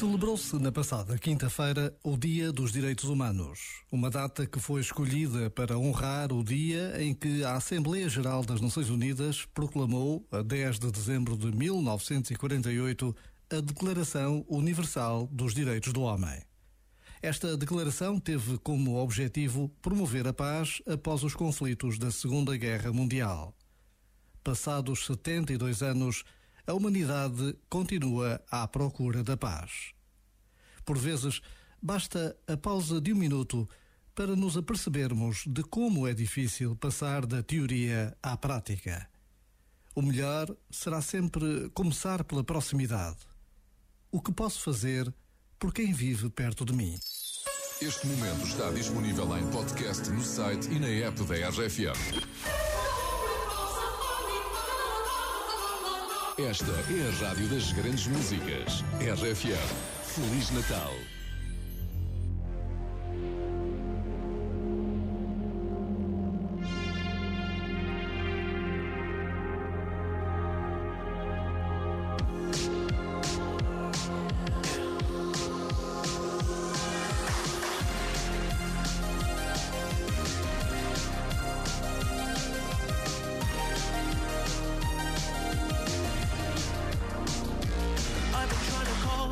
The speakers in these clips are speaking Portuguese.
Celebrou-se na passada quinta-feira o Dia dos Direitos Humanos, uma data que foi escolhida para honrar o dia em que a Assembleia Geral das Nações Unidas proclamou, a 10 de dezembro de 1948, a Declaração Universal dos Direitos do Homem. Esta declaração teve como objetivo promover a paz após os conflitos da Segunda Guerra Mundial. Passados 72 anos, a humanidade continua à procura da paz. Por vezes, basta a pausa de um minuto para nos apercebermos de como é difícil passar da teoria à prática. O melhor será sempre começar pela proximidade. O que posso fazer por quem vive perto de mim? Este momento está disponível em podcast no site e na app da RFM. Esta é a rádio das grandes músicas. RFM. Feliz Natal.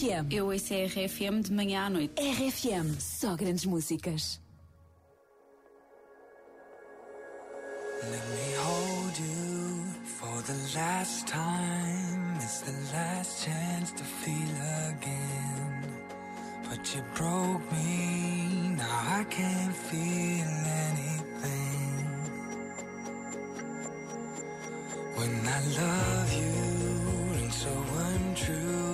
RFM. Eu ouço a RFM de manhã à noite. RFM. Só grandes músicas. Let me hold you for the last time. It's the last chance to feel again. But you broke me, now I can't feel When I love you, and so untrue,